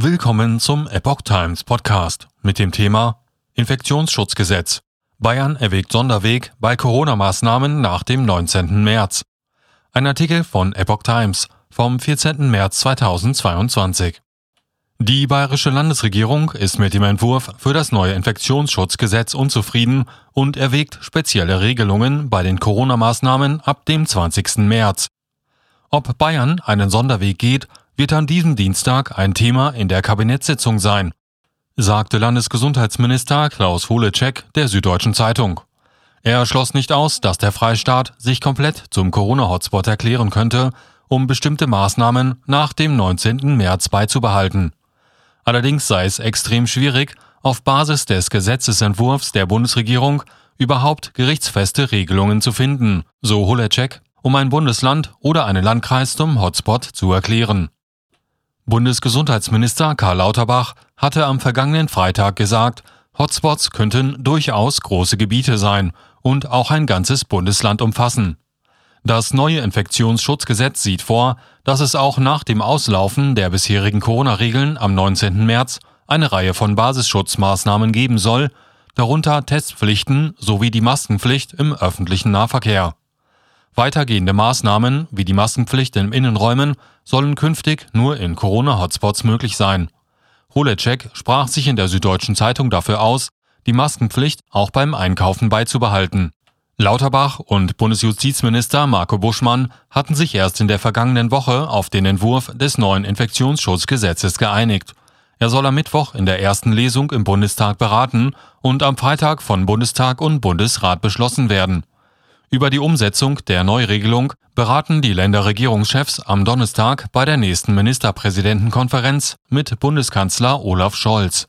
Willkommen zum Epoch Times Podcast mit dem Thema Infektionsschutzgesetz. Bayern erwägt Sonderweg bei Corona-Maßnahmen nach dem 19. März. Ein Artikel von Epoch Times vom 14. März 2022. Die bayerische Landesregierung ist mit dem Entwurf für das neue Infektionsschutzgesetz unzufrieden und erwägt spezielle Regelungen bei den Corona-Maßnahmen ab dem 20. März. Ob Bayern einen Sonderweg geht, wird an diesem Dienstag ein Thema in der Kabinettssitzung sein, sagte Landesgesundheitsminister Klaus Holecek der Süddeutschen Zeitung. Er schloss nicht aus, dass der Freistaat sich komplett zum Corona-Hotspot erklären könnte, um bestimmte Maßnahmen nach dem 19. März beizubehalten. Allerdings sei es extrem schwierig, auf Basis des Gesetzesentwurfs der Bundesregierung überhaupt gerichtsfeste Regelungen zu finden, so Holecek, um ein Bundesland oder einen Landkreis zum Hotspot zu erklären. Bundesgesundheitsminister Karl Lauterbach hatte am vergangenen Freitag gesagt, Hotspots könnten durchaus große Gebiete sein und auch ein ganzes Bundesland umfassen. Das neue Infektionsschutzgesetz sieht vor, dass es auch nach dem Auslaufen der bisherigen Corona-Regeln am 19. März eine Reihe von Basisschutzmaßnahmen geben soll, darunter Testpflichten sowie die Maskenpflicht im öffentlichen Nahverkehr. Weitergehende Maßnahmen wie die Maskenpflicht in Innenräumen sollen künftig nur in Corona-Hotspots möglich sein. Holecek sprach sich in der Süddeutschen Zeitung dafür aus, die Maskenpflicht auch beim Einkaufen beizubehalten. Lauterbach und Bundesjustizminister Marco Buschmann hatten sich erst in der vergangenen Woche auf den Entwurf des neuen Infektionsschutzgesetzes geeinigt. Er soll am Mittwoch in der ersten Lesung im Bundestag beraten und am Freitag von Bundestag und Bundesrat beschlossen werden. Über die Umsetzung der Neuregelung beraten die Länderregierungschefs am Donnerstag bei der nächsten Ministerpräsidentenkonferenz mit Bundeskanzler Olaf Scholz.